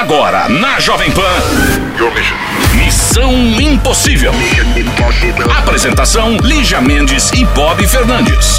Agora, na Jovem Pan. Missão Impossível. Apresentação: Lígia Mendes e Bob Fernandes.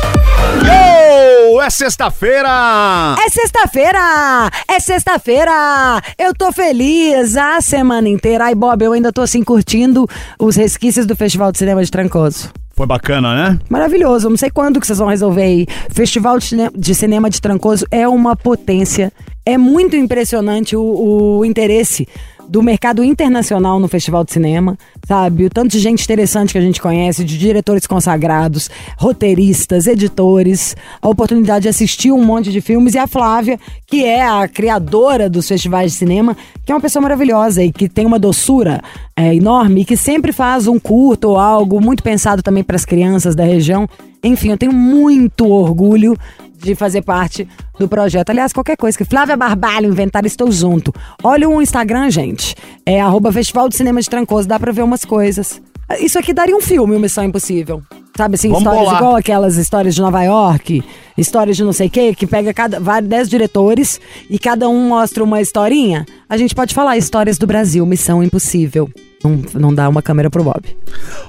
Yo! É sexta-feira! É sexta-feira! É sexta-feira! Eu tô feliz a semana inteira. Ai, Bob, eu ainda tô assim curtindo os resquícios do Festival de Cinema de Trancoso. Foi bacana, né? Maravilhoso. Não sei quando que vocês vão resolver aí. Festival de, cine- de Cinema de Trancoso é uma potência. É muito impressionante o, o interesse do mercado internacional no Festival de Cinema, sabe? O tanto de gente interessante que a gente conhece, de diretores consagrados, roteiristas, editores, a oportunidade de assistir um monte de filmes e a Flávia, que é a criadora dos festivais de cinema, que é uma pessoa maravilhosa e que tem uma doçura é, enorme e que sempre faz um curto ou algo muito pensado também para as crianças da região. Enfim, eu tenho muito orgulho de fazer parte do projeto. Aliás, qualquer coisa que Flávia Barbalho inventar, estou junto. Olha o Instagram, gente. É arroba Festival de Cinema de Trancoso, dá pra ver umas coisas. Isso aqui daria um filme, uma Missão Impossível. Sabe assim, Vamos histórias bolar. igual aquelas histórias de Nova York, histórias de não sei o quê, que pega cada, vários, dez diretores e cada um mostra uma historinha. A gente pode falar histórias do Brasil, Missão Impossível. Não, não dá uma câmera pro Bob.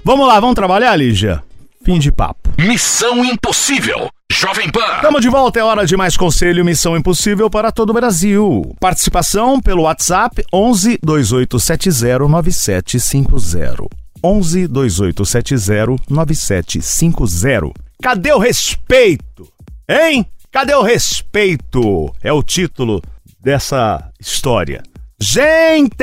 Vamos lá, vamos trabalhar, Lígia? Fim de papo. Missão Impossível. Jovem Pan. Estamos de volta, é hora de mais conselho Missão Impossível para todo o Brasil. Participação pelo WhatsApp 11 2870 9750. 11 2870 9750. Cadê o respeito? Hein? Cadê o respeito? É o título dessa história. Gente,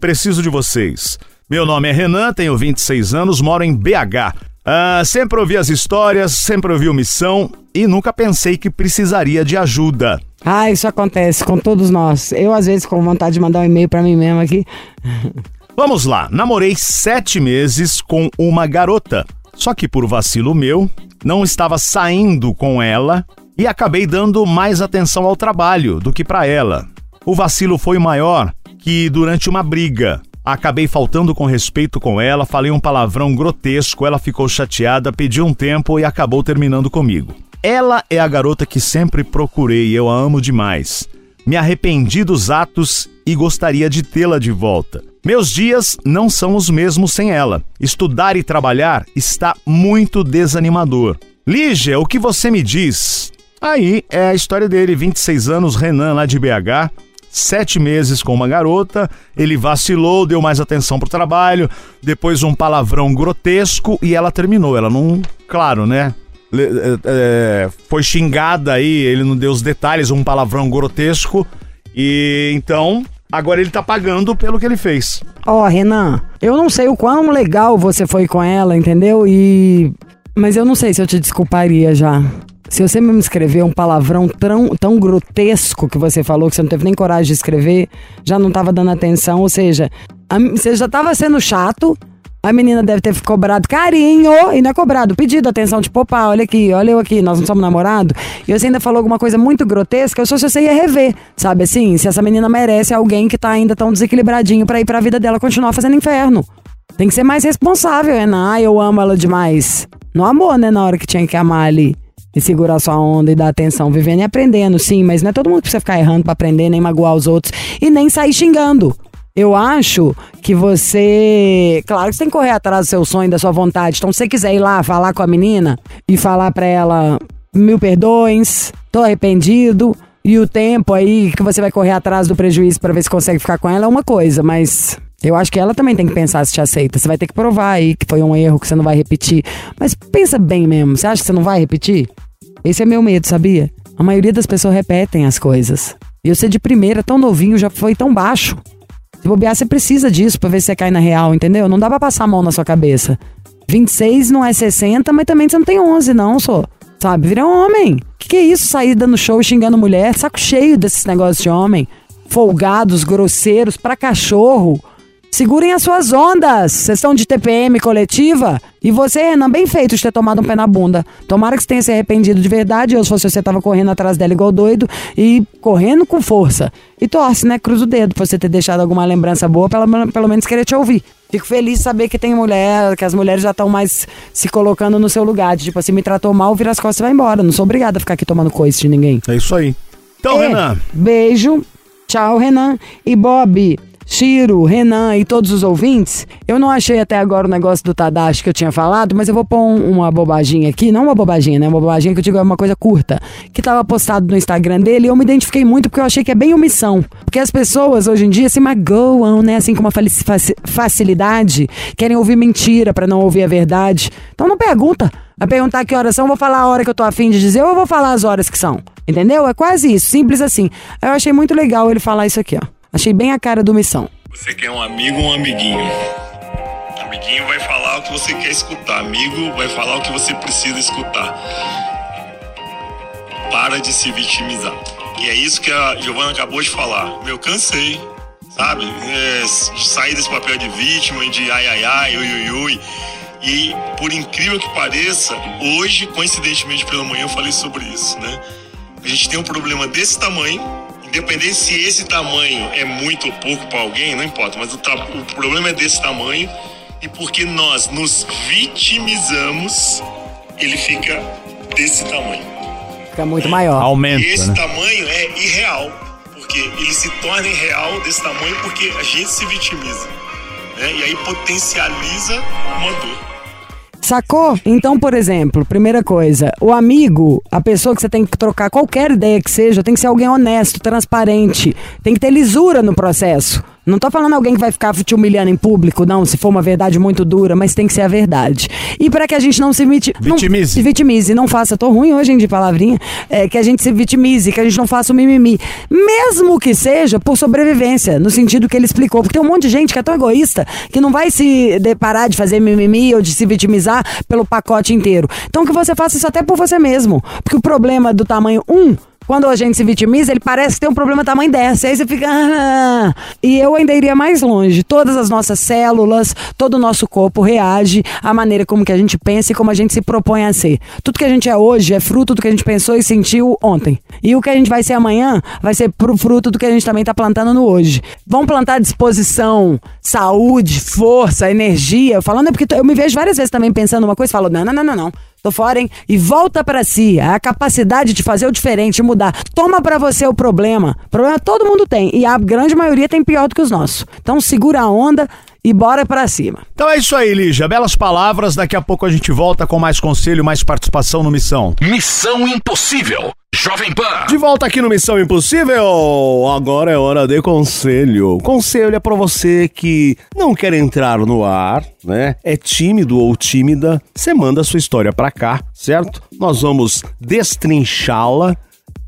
preciso de vocês. Meu nome é Renan, tenho 26 anos, moro em BH. Ah, sempre ouvi as histórias, sempre ouvi o Missão e nunca pensei que precisaria de ajuda. Ah, isso acontece com todos nós. Eu, às vezes, com vontade de mandar um e-mail pra mim mesmo aqui. Vamos lá, namorei sete meses com uma garota. Só que por vacilo meu, não estava saindo com ela e acabei dando mais atenção ao trabalho do que pra ela. O vacilo foi maior que durante uma briga. Acabei faltando com respeito com ela, falei um palavrão grotesco, ela ficou chateada, pediu um tempo e acabou terminando comigo. Ela é a garota que sempre procurei eu a amo demais. Me arrependi dos atos e gostaria de tê-la de volta. Meus dias não são os mesmos sem ela. Estudar e trabalhar está muito desanimador. Lígia, o que você me diz? Aí é a história dele, 26 anos, Renan, lá de BH. Sete meses com uma garota, ele vacilou, deu mais atenção pro trabalho, depois um palavrão grotesco e ela terminou. Ela não. Claro, né? É, é, foi xingada aí, ele não deu os detalhes, um palavrão grotesco. E então, agora ele tá pagando pelo que ele fez. Ó, Renan, eu não sei o quão legal você foi com ela, entendeu? E. Mas eu não sei se eu te desculparia já. Se você me escrever um palavrão tão, tão grotesco que você falou, que você não teve nem coragem de escrever, já não tava dando atenção, ou seja, a- você já tava sendo chato, a menina deve ter cobrado carinho, e não é cobrado, pedido atenção, tipo, opa, olha aqui, olha eu aqui, nós não somos namorados. E você ainda falou alguma coisa muito grotesca, eu só se você ia rever, sabe assim? Se essa menina merece alguém que tá ainda tão desequilibradinho pra ir pra vida dela continuar fazendo inferno. Tem que ser mais responsável, Renan. Ah, eu amo ela demais. No amor, né? Na hora que tinha que amar ali. E segurar sua onda e dar atenção. Vivendo e aprendendo, sim, mas não é todo mundo que precisa ficar errando pra aprender, nem magoar os outros. E nem sair xingando. Eu acho que você. Claro que você tem que correr atrás do seu sonho, da sua vontade. Então, se você quiser ir lá falar com a menina e falar pra ela mil perdões, tô arrependido. E o tempo aí que você vai correr atrás do prejuízo pra ver se consegue ficar com ela é uma coisa, mas eu acho que ela também tem que pensar se te aceita. Você vai ter que provar aí que foi um erro, que você não vai repetir. Mas pensa bem mesmo, você acha que você não vai repetir? Esse é meu medo, sabia? A maioria das pessoas repetem as coisas. E você de primeira, tão novinho, já foi tão baixo. Se bobear, você precisa disso pra ver se você cai na real, entendeu? Não dá pra passar a mão na sua cabeça. 26 não é 60, mas também você não tem 11, não, só. Sabe? Vira homem. Que que é isso? Sair dando show xingando mulher? Saco cheio desses negócios de homem. Folgados, grosseiros, pra cachorro. Segurem as suas ondas. Vocês estão de TPM coletiva? E você, Renan, bem feito de ter tomado um pé na bunda. Tomara que você tenha se arrependido de verdade. Eu, se fosse você, tava correndo atrás dela igual doido e correndo com força. E torce, né? Cruza o dedo pra você ter deixado alguma lembrança boa, pelo, pelo menos querer te ouvir. Fico feliz de saber que tem mulher, que as mulheres já estão mais se colocando no seu lugar. De, tipo assim, me tratou mal, vira as costas e vai embora. Não sou obrigada a ficar aqui tomando coice de ninguém. É isso aí. Então, É, Renan, Beijo. Tchau, Renan. E Bob, Chiro, Renan e todos os ouvintes, eu não achei até agora o negócio do Tadashi que eu tinha falado, mas eu vou pôr um, uma bobaginha aqui, não uma bobaginha, né? Uma bobaginha que eu digo é uma coisa curta, que tava postado no Instagram dele e eu me identifiquei muito porque eu achei que é bem omissão. Porque as pessoas hoje em dia se magoam, né? Assim com uma facilidade, querem ouvir mentira para não ouvir a verdade. Então não pergunta. Vai perguntar que horas são, vou falar a hora que eu tô afim de dizer ou eu vou falar as horas que são. Entendeu? É quase isso, simples assim. Eu achei muito legal ele falar isso aqui, ó. Achei bem a cara do Missão. Você quer um amigo ou um amiguinho? Amiguinho vai falar o que você quer escutar. Amigo vai falar o que você precisa escutar. Para de se vitimizar. E é isso que a Giovana acabou de falar. Meu, cansei. Sabe? É, sair desse papel de vítima, de ai ai ai, ui ui ui. E por incrível que pareça, hoje, coincidentemente pela manhã, eu falei sobre isso, né? A gente tem um problema desse tamanho independente se esse tamanho é muito ou pouco para alguém, não importa, mas o, o problema é desse tamanho e porque nós nos vitimizamos, ele fica desse tamanho. Fica muito maior. Aumenta. E esse né? tamanho é irreal, porque ele se torna irreal desse tamanho porque a gente se vitimiza. Né? E aí potencializa uma dor. Sacou? Então, por exemplo, primeira coisa, o amigo, a pessoa que você tem que trocar qualquer ideia que seja, tem que ser alguém honesto, transparente, tem que ter lisura no processo. Não tô falando alguém que vai ficar te humilhando em público, não, se for uma verdade muito dura, mas tem que ser a verdade. E para que a gente não se viti vitimize. Não, se vitimize, não faça, tô ruim hoje de palavrinha, é, que a gente se vitimize, que a gente não faça o mimimi. Mesmo que seja por sobrevivência, no sentido que ele explicou. Porque tem um monte de gente que é tão egoísta que não vai se deparar de fazer mimimi ou de se vitimizar pelo pacote inteiro. Então que você faça isso até por você mesmo. Porque o problema do tamanho 1. Um, quando a gente se vitimiza, ele parece ter um problema tamanho dessa. Aí você fica. Ah. E eu ainda iria mais longe. Todas as nossas células, todo o nosso corpo reage à maneira como que a gente pensa e como a gente se propõe a ser. Tudo que a gente é hoje é fruto do que a gente pensou e sentiu ontem. E o que a gente vai ser amanhã vai ser fruto do que a gente também está plantando no hoje. Vamos plantar disposição, saúde, força, energia. Falando é porque eu me vejo várias vezes também pensando uma coisa e falo: não, não, não, não, não. Hein? E volta para si. A capacidade de fazer o diferente, mudar. Toma para você o problema. Problema todo mundo tem. E a grande maioria tem pior do que os nossos. Então segura a onda e bora para cima. Então é isso aí, Lígia. Belas palavras. Daqui a pouco a gente volta com mais conselho, mais participação no Missão. Missão Impossível. Jovem Pan. De volta aqui no Missão Impossível. Agora é hora de conselho. Conselho é para você que não quer entrar no ar, né? É tímido ou tímida. Você manda a sua história para cá, certo? Nós vamos destrinchá-la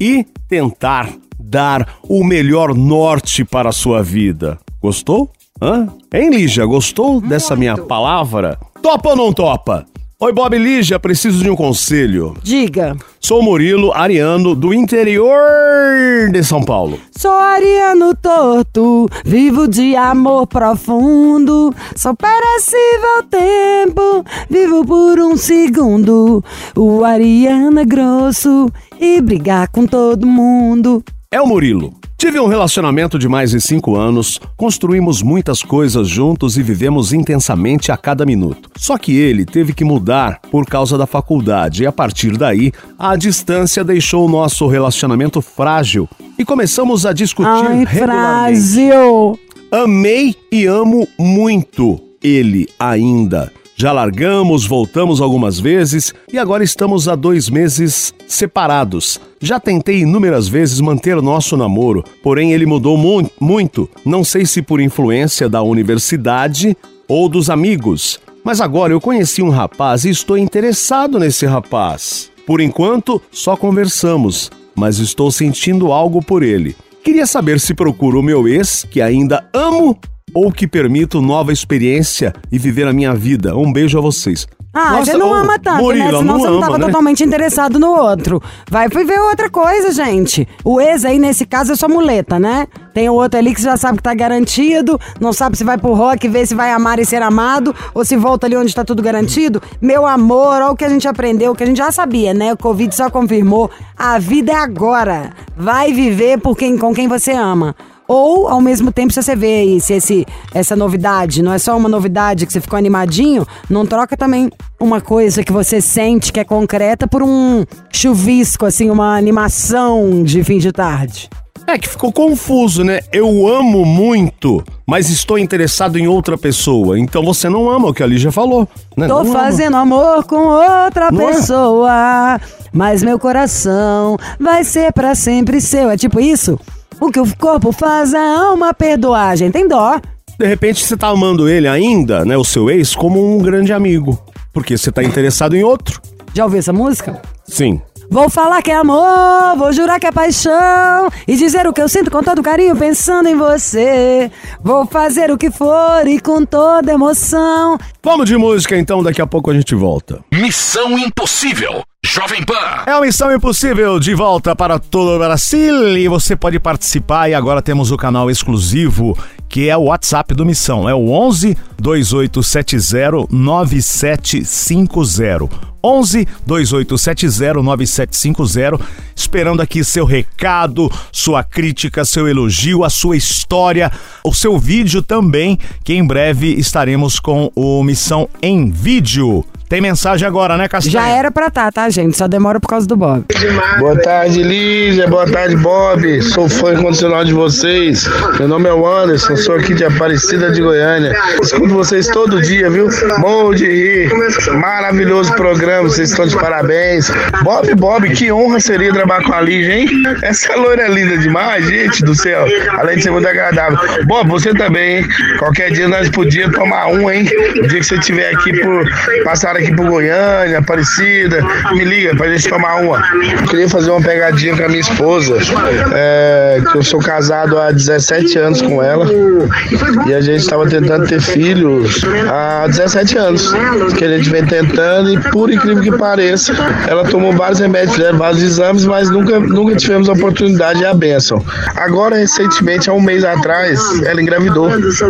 e tentar dar o melhor norte para a sua vida. Gostou? Hã? Hein, Lígia? Gostou Muito. dessa minha palavra? Topa ou não topa? Oi, Bob Lígia, preciso de um conselho. Diga. Sou Murilo Ariano, do interior de São Paulo. Sou Ariano torto, vivo de amor profundo. Sou perecível tempo, vivo por um segundo. O Ariano é grosso e brigar com todo mundo. É o Murilo. Tive um relacionamento de mais de cinco anos, construímos muitas coisas juntos e vivemos intensamente a cada minuto. Só que ele teve que mudar por causa da faculdade e a partir daí, a distância deixou o nosso relacionamento frágil e começamos a discutir Ai, regularmente. Frágil. Amei e amo muito ele ainda. Já largamos, voltamos algumas vezes e agora estamos há dois meses separados. Já tentei inúmeras vezes manter nosso namoro, porém ele mudou mu muito. Não sei se por influência da universidade ou dos amigos. Mas agora eu conheci um rapaz e estou interessado nesse rapaz. Por enquanto, só conversamos, mas estou sentindo algo por ele. Queria saber se procuro o meu ex, que ainda amo, ou que permito nova experiência e viver a minha vida. Um beijo a vocês. Ah, Nossa, você não ama tanto, Murilo, né? Senão não você não ama, tava né? totalmente interessado no outro. Vai ver outra coisa, gente. O ex aí, nesse caso, é sua muleta, né? Tem o outro ali que você já sabe que tá garantido, não sabe se vai pro rock, ver se vai amar e ser amado, ou se volta ali onde tá tudo garantido. Meu amor, olha o que a gente aprendeu, o que a gente já sabia, né? O Covid só confirmou. A vida é agora. Vai viver por quem, com quem você ama. Ou, ao mesmo tempo, se você vê aí, se esse, essa novidade não é só uma novidade que você ficou animadinho, não troca também uma coisa que você sente que é concreta por um chuvisco, assim, uma animação de fim de tarde. É que ficou confuso, né? Eu amo muito, mas estou interessado em outra pessoa. Então você não ama o que a Lígia falou, né? Tô Não ama. fazendo amor com outra Não é? pessoa, mas meu coração vai ser pra sempre seu. É tipo isso? O que o corpo faz a alma perdoar. Gente, tem dó. De repente você tá amando ele ainda, né? O seu ex, como um grande amigo. Porque você tá interessado em outro. Já ouviu essa música? Sim. Vou falar que é amor, vou jurar que é paixão e dizer o que eu sinto com todo carinho pensando em você. Vou fazer o que for e com toda emoção. Vamos de música então, daqui a pouco a gente volta. Missão Impossível. Jovem Pan. É uma missão impossível de volta para todo o Brasil e você pode participar e agora temos o canal exclusivo que é o WhatsApp do Missão. É o 11 2870 9750. 11 2870 9750. Esperando aqui seu recado, sua crítica, seu elogio, a sua história, o seu vídeo também, que em breve estaremos com o Missão em vídeo. Tem mensagem agora, né, Castanha? Já era pra tá, tá, gente? Só demora por causa do Bob. Boa tarde, Lígia. Boa tarde, Bob. Sou fã incondicional de vocês. Meu nome é o Anderson, sou aqui de Aparecida de Goiânia. Escuto vocês todo dia, viu? Morro de rir. Maravilhoso programa, vocês estão de parabéns. Bob, Bob, que honra seria trabalhar com a Lígia, hein? Essa loira é linda demais, gente do céu. Além de ser muito agradável. Bob, você também, hein? Qualquer dia nós podíamos tomar um, hein? O dia que você estiver aqui por. passar aqui por Goiânia, Aparecida, me liga pra gente tomar uma. Eu queria fazer uma pegadinha com a minha esposa, é, que eu sou casado há 17 anos com ela e a gente estava tentando ter filhos há 17 anos, que a gente vem tentando e por incrível que pareça, ela tomou vários remédios, vários exames, mas nunca, nunca tivemos a oportunidade e a bênção. Agora, recentemente, há um mês atrás, ela engravidou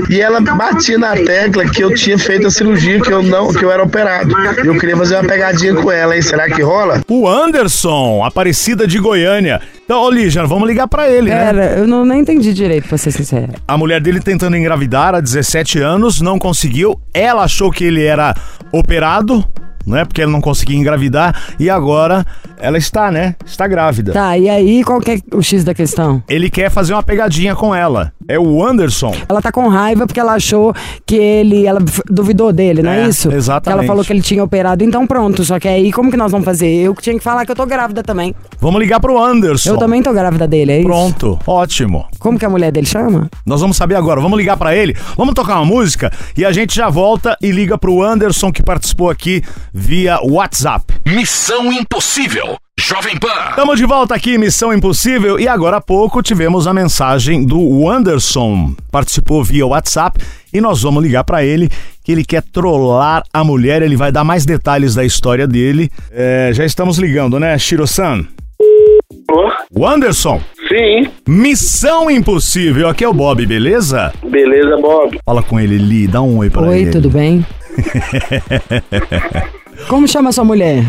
e ela batia na tecla que eu tinha feito a cirurgia, que eu não, que eu era operado. E eu queria fazer uma pegadinha com ela, hein? Será que rola? O Anderson, Aparecida de Goiânia. Então, ô Lígia, vamos ligar pra ele, né? Pera, eu não nem entendi direito, pra ser sincera. A mulher dele tentando engravidar há 17 anos, não conseguiu. Ela achou que ele era operado, né? Porque ele não conseguia engravidar. E agora ela está, né? Está grávida. Tá, e aí qual que é o X da questão? Ele quer fazer uma pegadinha com ela. É o Anderson. Ela tá com raiva porque ela achou que ele. Ela duvidou dele, não é, É, isso? exatamente. Ela falou que ele tinha operado, então pronto. Só que aí, como que nós vamos fazer? Eu que tinha que falar que eu tô grávida também. Vamos ligar pro Anderson. Eu também tô grávida dele, é isso? Pronto, ótimo. Como que a mulher dele chama? Nós vamos saber agora. Vamos ligar pra ele. Vamos tocar uma música e a gente já volta e liga pro Anderson que participou aqui via WhatsApp. Missão Impossível. Jovem Pan. Estamos de volta aqui, Missão Impossível, e agora há pouco tivemos a mensagem do Anderson. Participou via WhatsApp e nós vamos ligar pra ele, que ele quer trollar a mulher, ele vai dar mais detalhes da história dele. É, já estamos ligando, né, Shiro-san? O Anderson, Sim, Missão Impossível, aqui é o Bob, beleza? beleza, Bob. Fala com ele, Li, dá um oi pra Oi, ele. tudo bem? Como chama sua mulher?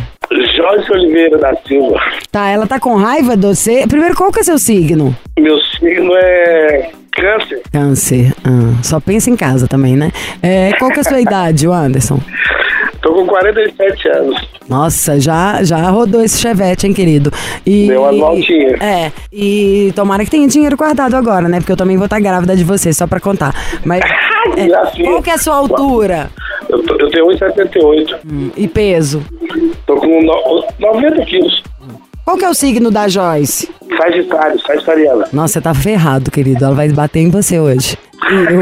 Jorge Oliveira da Silva. Tá, ela tá com raiva de você. Primeiro, qual que é seu signo? Meu signo é câncer. Câncer. Ah, só pensa em casa também, né? É, qual que é a sua idade, Anderson? Tô com 47 anos. Nossa, já, já rodou esse chevette, hein, querido? E, Deu umas voltinhas. É, e tomara que tenha dinheiro guardado agora, né? Porque eu também vou estar grávida de você, só pra contar. Mas é, qual que é a sua altura Eu, tô- eu tenho 1,78. Hum, e peso? Tô com no- 90 quilos. Qual que é o signo da Joyce? Sagitário, sagitariana. Nossa, você tá ferrado, querido. Ela vai bater em você hoje.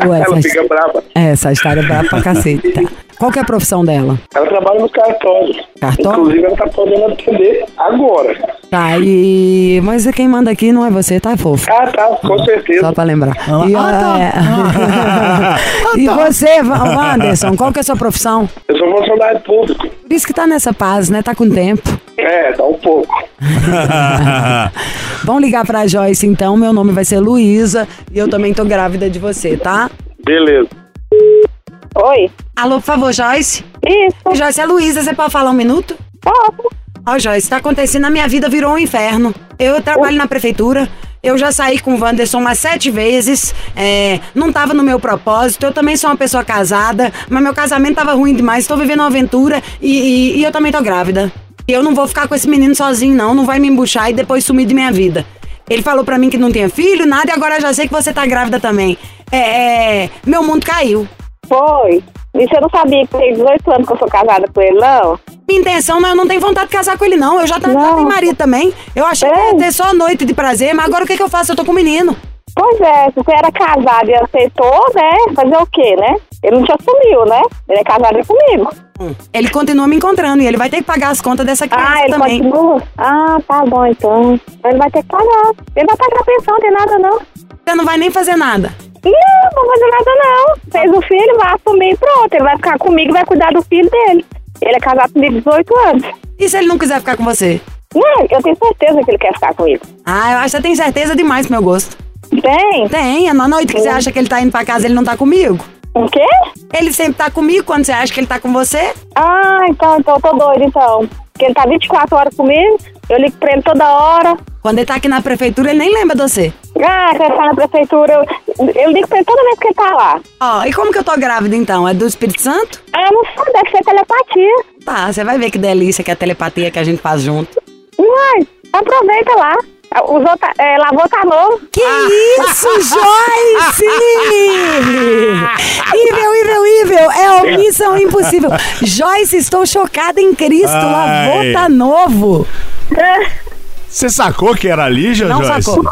Ué, Ela Sag- fica brava. É, Sagitário é brava pra cacete. Tá. Qual que é a profissão dela? Ela trabalha no cartório. Cartório? Inclusive, ela tá podendo atender agora. Tá, e. Mas quem manda aqui não é você, tá, fofo? Ah, tá, com certeza. Só pra lembrar. Ah, E, ah, tá. é, Ah, e tá. você, Wanderson, qual que é a sua profissão? Eu sou funcionário público. Por isso que tá nessa paz, né? Tá com tempo. É, dá um pouco. Vamos ligar pra Joyce então. Meu nome vai ser Luísa e eu também tô grávida de você, tá? Beleza. Oi. Alô, por favor, Joyce? Isso. Joyce, é Luísa, você pode falar um minuto? Posso. Ó, Joyce, tá acontecendo, a minha vida virou um inferno. Eu trabalho na prefeitura, eu já saí com o Wanderson umas sete vezes, é, não tava no meu propósito, eu também sou uma pessoa casada, mas meu casamento tava ruim demais, tô vivendo uma aventura e, e- e eu também tô grávida. E eu não vou ficar com esse menino sozinho, não, não vai me embuchar e depois sumir de minha vida. Ele falou pra mim que não tinha filho, nada, e agora eu já sei que você tá grávida também. É, é, meu mundo caiu. Foi. E você não sabia que tem 18 anos que eu sou casada com ele, não? Minha intenção, não, eu não tenho vontade de casar com ele, não. Eu já, já tenho marido também. Eu achei que É. ia ter só noite de prazer, mas agora o que, que eu faço? Eu tô com um menino. Pois é, se você era casado e aceitou, né? Fazer o quê, né? Ele não te assumiu, né? Ele é casado comigo. Ele continua me encontrando e ele vai ter que pagar as contas dessa criança Ah, ele também. continua? Ah, tá bom então. Ele vai ter que pagar. Ele vai pagar a pensão, não tem nada não. Você não vai nem fazer nada. Não, não vou fazer nada não. Fez o filho, vai assumir e pronto. Ele vai ficar comigo e vai cuidar do filho dele. Ele é casado comigo 18 anos. E se ele não quiser ficar com você? Não, eu tenho certeza que ele quer ficar comigo. Ah, eu acho que você tem certeza demais pro meu gosto. Tem? Tem, é na noite que você acha que ele tá indo pra casa, ele não tá comigo. O quê? Ele sempre tá comigo quando você acha que ele tá com você. Ah, então, então eu tô doida então. Porque ele tá 24 horas comigo, eu ligo pra ele toda hora. Quando ele tá aqui na prefeitura, ele nem lembra de você. Ah, quando ele tá na prefeitura, eu, eu ligo pra ele toda vez que ele tá lá. Ó, e como que eu tô grávida então? É do Espírito Santo? Ah, não sei, deve ser telepatia. Tá, você vai ver que delícia que é a telepatia que a gente faz junto. Uai, aproveita lá. Usou, tá, é, lavou tá novo. Que isso, Joyce! Ível, ível, ível! É a missão impossível. Joyce, estou chocada em Cristo. Ai. Lavou tá novo. Você sacou que era Lígia, Não Joyce? sacou.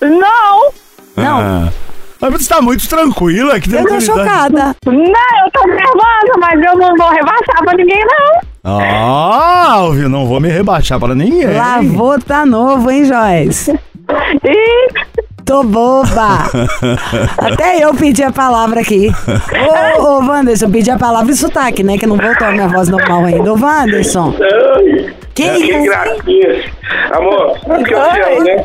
Não, Não. Mas você tá muito tranquila, que Eu tô chocada. não, eu tô nervosa, mas eu não vou rebaixar pra ninguém, não. Ah, ouviu? Não vou me rebaixar para ninguém. Lavou tá novo, hein, Joyce? E Tô boba. Até eu pedi a palavra aqui. Ô, ô, Wanderson, pedi a palavra e sotaque, né? Que não voltou a minha voz normal ainda. Ô, Wanderson. Ai, Que que isso, hein? gracinha. Amor, sabe que eu te amo, né?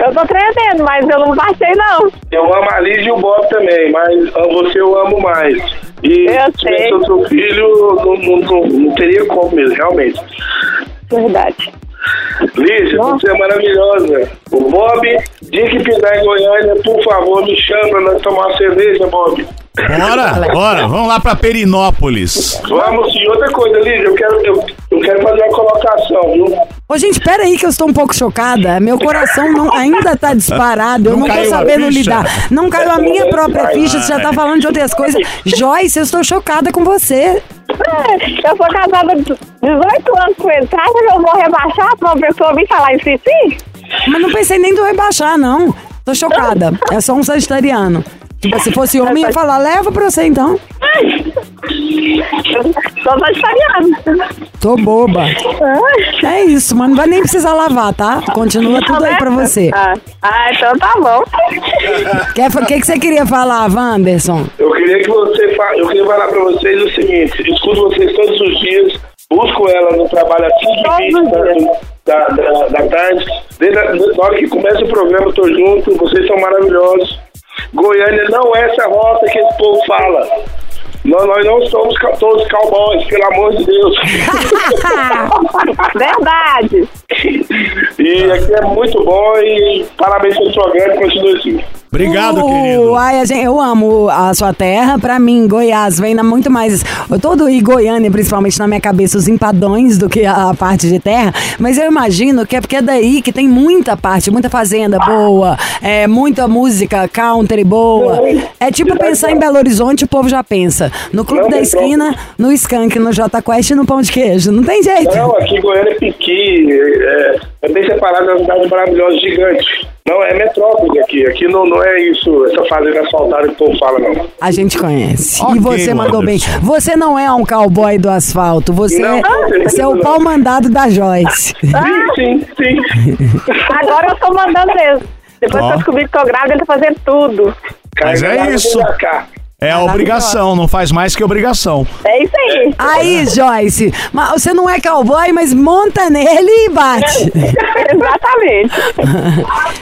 Eu tô tremendo, mas eu não baixei, não. Eu amo a Liz e o Bob também, mas você eu amo mais. E Eu se tivesse sei. outro filho, não, não, não, não teria como mesmo, realmente. Verdade. Lígia, você é maravilhosa. O Bob, dia que pisar em Goiânia, por favor, me chama pra nós tomar uma cerveja, Bob. Bora, bora. Vamos lá pra Perinópolis. Vamos, e outra coisa, Lígia, eu quero, eu, eu quero fazer uma colocação, viu? Ô, gente, pera aí que eu estou um pouco chocada. Meu coração não, ainda tá disparado. Eu Não não, tô sabendo lidar. Não caiu a minha própria ficha, você já tá falando de outras coisas. Joyce, eu estou chocada com você. É, Eu sou casada há 18 anos com ele. Acha que eu vou rebaixar pra uma pessoa vir falar isso em si? Mas não pensei nem de eu rebaixar, não. Tô chocada. É só um sagitariano. Tipo, se fosse homem, ia falar, leva pra você então. Sou vegetariana. Tô boba. Ah, É isso, mas não vai nem precisar lavar, tá? Continua tudo aí pra você. Ah, ah, então tá bom. O que, que você queria falar, Wanderson? Eu queria que você fa... eu queria falar pra vocês o seguinte, escuto vocês todos os dias, busco ela no trabalho às 5 Todos os dias. da, da, da tarde. Desde a, na hora que começa o programa, eu tô junto, vocês são maravilhosos. Goiânia não é essa rota que esse povo fala. Nós, nós não somos todos cowboys, pelo amor de Deus. Verdade. E aqui é muito bom e parabéns pelo programa e continue assim. Obrigado, Uh, querido. Ai, gente, eu amo a sua terra. Pra mim, Goiás vem muito mais. Todo e Goiânia, principalmente na minha cabeça, os empadões do que a parte de terra. Mas eu imagino que é porque é daí que tem muita parte, muita fazenda boa, é, muita música country boa. É tipo pensar em Belo Horizonte, o povo já pensa. No Clube Não, da Esquina, no Skank, no J Quest e no Pão de Queijo. Não tem jeito. Não, aqui em Goiânia é Piqui, é, é bem separado, é uma cidade maravilhosa, gigante. Não, é metrópole aqui. Aqui não, não é isso, essa fazenda asfaltada que o povo fala, não. A gente conhece. Ok, e você mandou bem. Você não é um cowboy do asfalto. Você, Não, é, certeza você é o não. pau mandado da Joyce. Sim, sim, sim. Agora eu tô mandando mesmo. Depois Ó. que eu descobri que tô grávida, ele tá fazendo tudo. Mas é Carga isso. Vem. É a obrigação, não faz mais que obrigação. É isso aí. Aí, Joyce, mas você não é cowboy, mas monta nele e bate. Exatamente.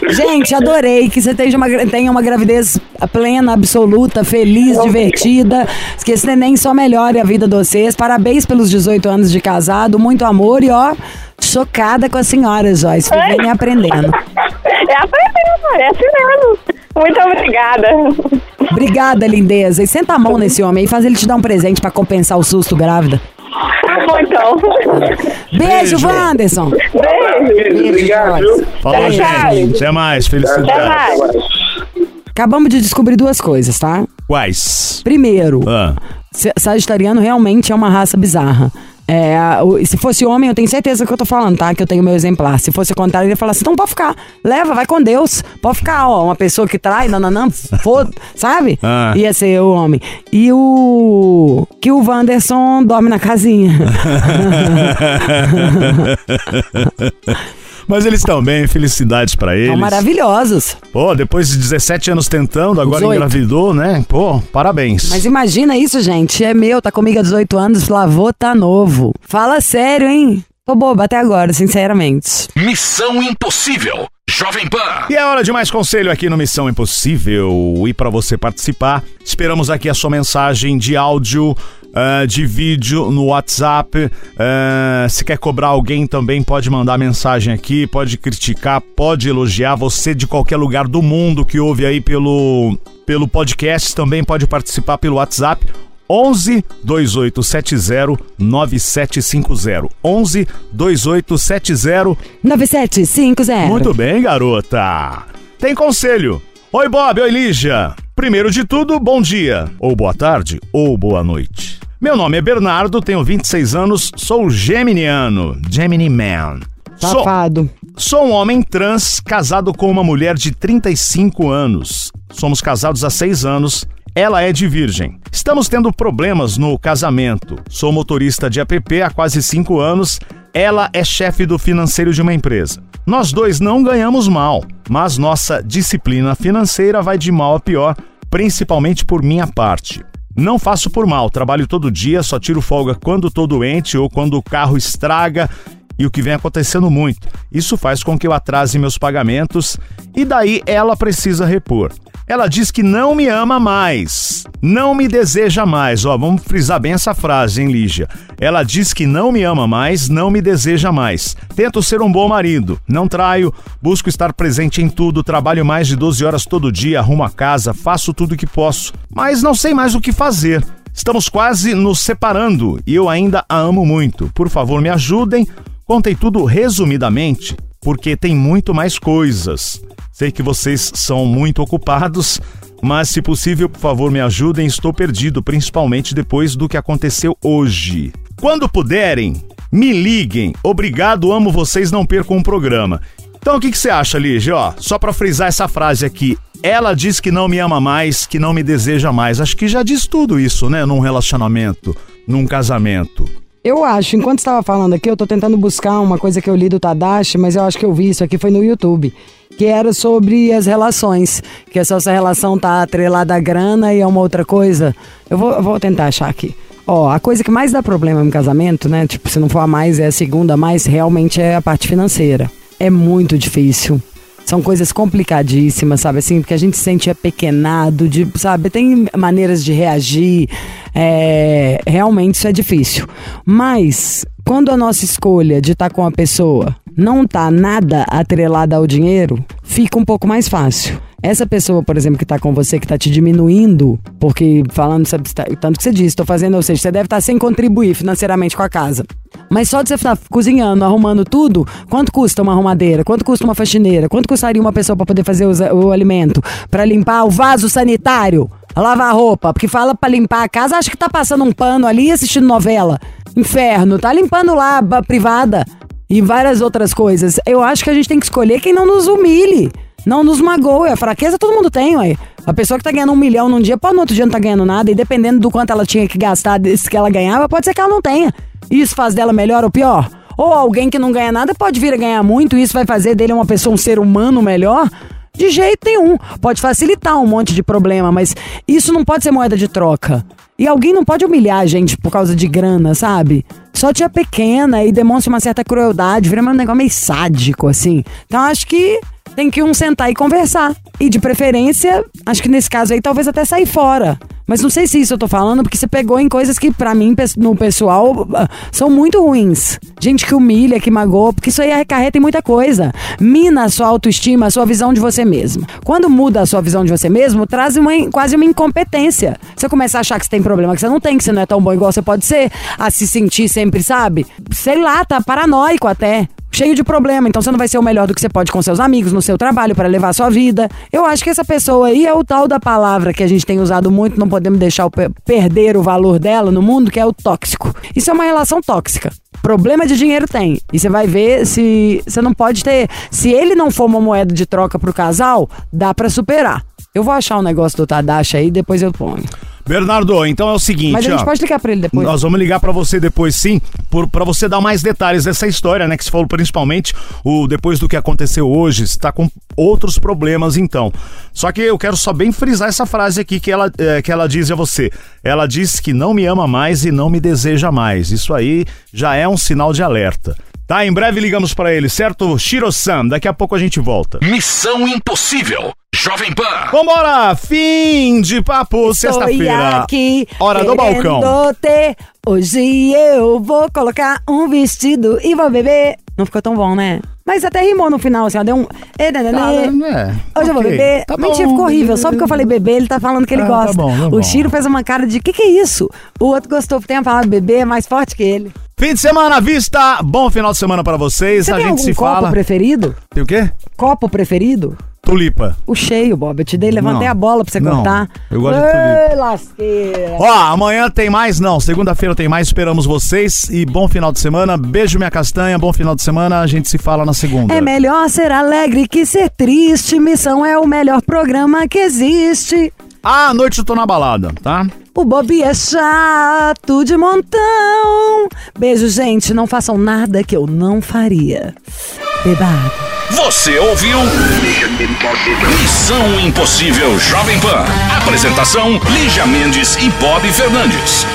Gente, adorei que você tenha uma, tenha uma gravidez plena, absoluta, feliz, divertida. Que esse neném só melhore a vida de vocês. Parabéns pelos 18 anos de casado, muito amor e ó, chocada com a senhora, Joyce, e aprendendo. É aprendendo, é assim mesmo. Muito obrigada. Obrigada, lindeza. E senta a mão nesse homem e faz ele te dar um presente pra compensar o susto grávida. Tá bom, então. Beijo, Beijo. Wanderson. Beijo. Obrigado, viu? Falou, Tchau, tchau. gente. Até mais. Até Felicidade. mais. Acabamos de descobrir duas coisas, tá? Quais? Primeiro, Ah, sa- sagitariano realmente é uma raça bizarra. É, se fosse homem, eu tenho certeza que eu tô falando, tá? Que eu tenho meu exemplar. Se fosse contrário, ele ia falar assim: então pode ficar, leva, vai com Deus. Pode ficar, ó, uma pessoa que trai, não, não, não, foda, sabe? Ah. Ia ser o homem. E o. Que o Wanderson dorme na casinha. Mas eles estão bem, felicidades pra eles. São maravilhosos. Pô, depois de 17 anos tentando, agora 18. engravidou, né? Pô, parabéns. Mas imagina isso, gente. É meu, tá comigo há 18 anos, lavou, tá novo. Fala sério, hein? Tô boba até agora, sinceramente. Missão Impossível. Jovem Pan. E é hora de mais conselho aqui no Missão Impossível. E para você participar, esperamos aqui a sua mensagem de áudio, ah, de vídeo no WhatsApp. Ah, se quer cobrar alguém também, pode mandar mensagem aqui, pode criticar, pode elogiar. Você de qualquer lugar do mundo que ouve aí pelo, pelo podcast também pode participar pelo WhatsApp. 11 2870 9750. 11 2870 9750. muito bem, garota. Tem conselho. Oi, Bob. Oi, Lígia. Primeiro de tudo, bom dia, ou boa tarde, ou boa noite. Meu nome é Bernardo, tenho 26 anos, sou geminiano, Gemini Man. Sou, Safado. sou um homem trans casado com uma mulher de 35 anos. Somos casados há 6 anos. Ela é de virgem. Estamos tendo problemas no casamento. Sou motorista de app há quase 5 anos. Ela é chefe do financeiro de uma empresa. Nós dois não ganhamos mal, mas nossa disciplina financeira vai de mal a pior, principalmente por minha parte. Não faço por mal, trabalho todo dia, só tiro folga quando tô doente ou quando o carro estraga e o que vem acontecendo muito. Isso faz com que eu atrase meus pagamentos e daí ela precisa repor. Ela diz que não me ama mais, não me deseja mais. Ó, vamos frisar bem essa frase, hein, Lígia? Ela diz que não me ama mais, não me deseja mais. Tento ser um bom marido, não traio, busco estar presente em tudo, trabalho mais de 12 horas todo dia, arrumo a casa, faço tudo o que posso, mas não sei mais o que fazer. Estamos quase nos separando e eu ainda a amo muito. Por favor, me ajudem. Contei tudo resumidamente, porque tem muito mais coisas. Sei que vocês são muito ocupados, mas se possível, por favor, me ajudem. Estou perdido, principalmente depois do que aconteceu hoje. Quando puderem, me liguem. Obrigado, amo vocês, não percam um programa. Então, o que, que você acha, Lígia? Ó, só para frisar essa frase aqui. Ela diz que não me ama mais, que não me deseja mais. Acho que já diz tudo isso, né? Num relacionamento, num casamento. Eu acho, enquanto estava falando aqui, eu tô tentando buscar uma coisa que eu li do Tadashi, mas eu acho que eu vi isso aqui foi no YouTube. Que era sobre as relações. Que é só se a relação tá atrelada à grana e é uma outra coisa. Eu vou, eu vou tentar achar aqui. Ó, a coisa que mais dá problema no casamento, né? Tipo, se não for a mais, é a segunda a mais, realmente é a parte financeira. É muito difícil. São coisas complicadíssimas, sabe assim? Porque a gente se sente apequenado, de, sabe? Tem maneiras de reagir. É, realmente isso é difícil. Mas quando a nossa escolha de estar com a pessoa não tá nada atrelada ao dinheiro, fica um pouco mais fácil. Essa pessoa, por exemplo, que tá com você, que tá te diminuindo, porque falando, sabe, tá- tanto que você disse, tô fazendo, ou seja, você deve estar sem contribuir financeiramente com a casa. Mas só de você estar cozinhando, arrumando tudo, quanto custa uma arrumadeira? Quanto custa uma faxineira? Quanto custaria uma pessoa para poder fazer os- o alimento? Para limpar o vaso sanitário? Lavar a roupa? Porque fala para limpar a casa, acha que tá passando um pano ali assistindo novela. Inferno, tá limpando lá a privada e várias outras coisas. Eu acho que a gente tem que escolher quem não nos humilhe. Não nos magoe. A fraqueza todo mundo tem, ué. A pessoa que tá ganhando um milhão num dia, pode no outro dia não tá ganhando nada. E dependendo do quanto ela tinha que gastar desse que ela ganhava, pode ser que ela não tenha. Isso faz dela melhor ou pior? Ou alguém que não ganha nada pode vir a ganhar muito e isso vai fazer dele uma pessoa, um ser humano melhor? De jeito nenhum. Pode facilitar um monte de problema, mas isso não pode ser moeda de troca. E alguém não pode humilhar a gente por causa de grana, sabe? Só tia pequena e demonstra uma certa crueldade, vira um negócio meio sádico, assim. Então acho que tem que um sentar e conversar. E de preferência, acho que nesse caso aí, talvez até sair fora. Mas não sei se isso eu tô falando, porque você pegou em coisas que, pra mim, no pessoal, ah, são muito ruins. Gente que humilha, que magoa, porque isso aí acarreta em muita coisa. Mina a sua autoestima, a sua visão de você mesmo. Quando muda a sua visão de você mesmo, traz uma, quase uma incompetência. Você começa a achar que você tem problema que você não tem, que você não é tão bom igual você pode ser, a se sentir sempre, sabe? Sei lá, tá paranoico até cheio de problema, então você não vai ser o melhor do que você pode com seus amigos, no seu trabalho, para levar a sua vida. Eu acho que essa pessoa aí é o tal da palavra que a gente tem usado muito, não podemos deixar o pe- perder o valor dela no mundo, que é o tóxico. Isso é uma relação tóxica. Problema de dinheiro tem. E você vai ver se você não pode ter. Se ele não for uma moeda de troca pro casal, dá pra superar. Eu vou achar um negócio do Tadashi aí, depois eu ponho. Bernardo, então é o seguinte, Mas a gente ó. pode ligar pra ele depois. Nós vamos ligar pra você depois, sim, por, pra você dar mais detalhes dessa história, né? Que você falou principalmente o depois do que aconteceu hoje, está com outros problemas, então. Só que eu quero só bem frisar essa frase aqui que ela, eh, que ela diz a você. Ela diz que não me ama mais e não me deseja mais. Isso aí já é um sinal de alerta. Tá, em breve ligamos pra ele, certo? Shiro-san, daqui a pouco a gente volta. Missão Impossível. Jovem Pan. Vambora! Fim de papo, sexta-feira. Hora do balcão. Hoje eu vou colocar um vestido e vou beber. Não ficou tão bom, né? Mas até rimou no final, assim, ó, deu um... Né. é, Hoje eu vou beber. Tá Mentira, bom. ficou horrível. Só porque eu falei beber, ele tá falando que ele Ah, tá gosta. bom, tá o. Chiro fez uma cara de, que que é isso? O outro gostou, tem a palavra beber, é mais forte que ele. Fim de semana à vista. Bom final de semana pra vocês. Você a tem gente algum se copo fala. preferido? Tem o quê? Copo preferido? Tulipa. O cheio, Bob. Eu te dei, levantei Não. a bola pra você Não. cortar. Eu gosto de Ei, tulipa. lasqueira. Ó, amanhã tem mais? Não. Segunda-feira tem mais. Esperamos vocês. E bom final de semana. Beijo, minha castanha. Bom final de semana. A gente se fala na segunda. É melhor ser alegre que ser triste. Missão é o melhor programa que existe. Ah, à noite eu tô na balada, tá? O Bob é chato de montão. Beijo, gente. Não façam nada que eu não faria. Beba. Você ouviu? Missão Impossível Jovem Pan. Apresentação: Lígia Mendes e Bob Fernandes.